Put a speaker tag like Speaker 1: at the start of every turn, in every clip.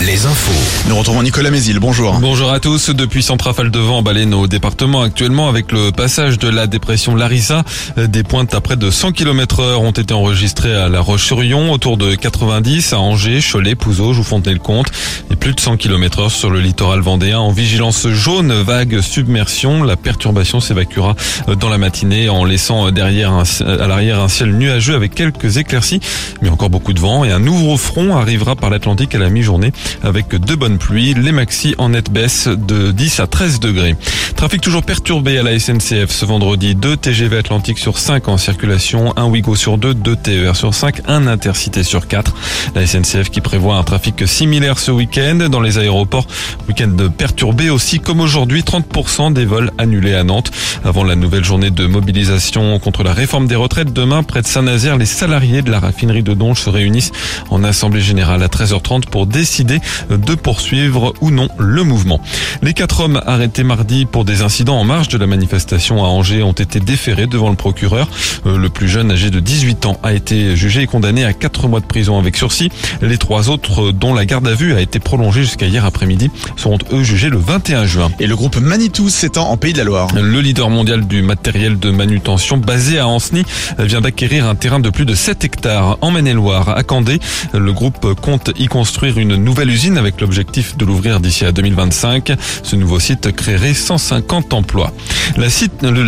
Speaker 1: les infos.
Speaker 2: Nous retrouvons Nicolas Mézil, bonjour.
Speaker 3: Bonjour à tous. Depuis centrafale de vent emballé nos départements actuellement avec le passage de la dépression Larissa. Des pointes à près de 100 km heure ont été enregistrées à La Roche-sur-Yon, autour de 90 à Angers, Cholet, Pouzauges ou Fontenay-le-Comte et plus de 100 km heure sur le littoral vendéen en vigilance jaune, vague submersion. La perturbation s'évacuera dans la matinée en laissant derrière à l'arrière un ciel nuageux avec quelques éclaircies, mais encore beaucoup de vent et un nouveau front arrivera par l'Atlantique à la mi-journée avec de bonnes pluies. Les maxi en nette baisse de 10 à 13 degrés. Trafic toujours perturbé à la SNCF ce vendredi. 2 TGV Atlantique sur 5 en circulation, un Ouigo sur 2, 2 TER sur 5, un Intercité sur 4. La SNCF qui prévoit un trafic similaire ce week-end dans les aéroports. Week-end perturbé aussi comme aujourd'hui, 30% des vols annulés à Nantes. Avant la nouvelle journée de mobilisation contre la réforme des retraites, demain près de Saint-Nazaire, les salariés de la raffinerie de Donge se réunissent en assemblée générale à 13h30 pour décider de poursuivre ou non le mouvement. Les quatre hommes arrêtés mardi pour des incidents en marge de la manifestation à Angers ont été déférés devant le procureur. Euh, le plus jeune, âgé de 18 ans, a été jugé et condamné à 4 mois de prison avec sursis. Les trois autres, dont la garde à vue a été prolongée jusqu'à hier après-midi, seront eux jugés le 21 juin.
Speaker 2: Et le groupe Manitou s'étend en Pays de la Loire.
Speaker 3: Le leader mondial du matériel de manutention basé à Ancenis vient d'acquérir un terrain de plus de 7 hectares en Maine-et-Loire, à Candé. Le groupe compte y construire une nouvelle usine avec l'objectif de l'ouvrir d'ici à 2025. Ce nouveau site créerait 150 emplois. La,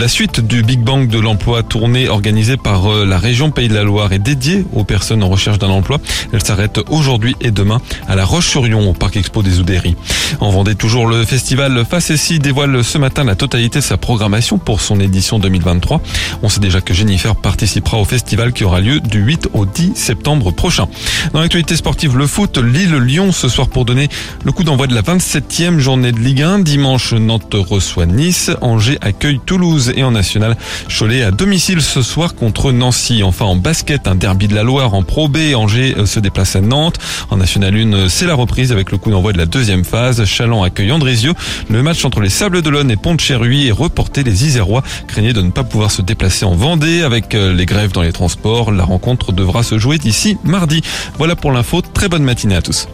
Speaker 3: suite du Big Bang de l'emploi tournée organisée par euh, la région Pays de la Loire est dédiée aux personnes en recherche d'un emploi. Elle s'arrête aujourd'hui et demain à la Roche-sur-Yon au Parc Expo des Oudéries. En Vendée, toujours le festival Facessi dévoile ce matin la totalité de sa programmation pour son édition 2023. On sait déjà que Jennifer participera au festival qui aura lieu du 8 au 10 septembre prochain. Dans l'actualité sportive, le foot, Lille-Lyon ce soir pour donner le coup d'envoi de la 27e journée de Ligue 1. Dimanche, Nantes reçoit Nice, Angers accueille Toulouse et en national, Cholet à domicile ce soir contre Nancy. Enfin en basket, un derby de la Loire en Pro B, Angers euh, se déplace à Nantes. En national 1, c'est la reprise avec le coup d'envoi de la deuxième phase. Chaland accueille Andrésio. Le match entre les Sables d'Olonne et Pont-de-Cherruy est reporté. Les Isérois craignaient de ne pas pouvoir se déplacer en Vendée avec euh, les grèves dans les transports. La rencontre devra se jouer d'ici mardi. Voilà pour l'info. Très bonne matinée à tous.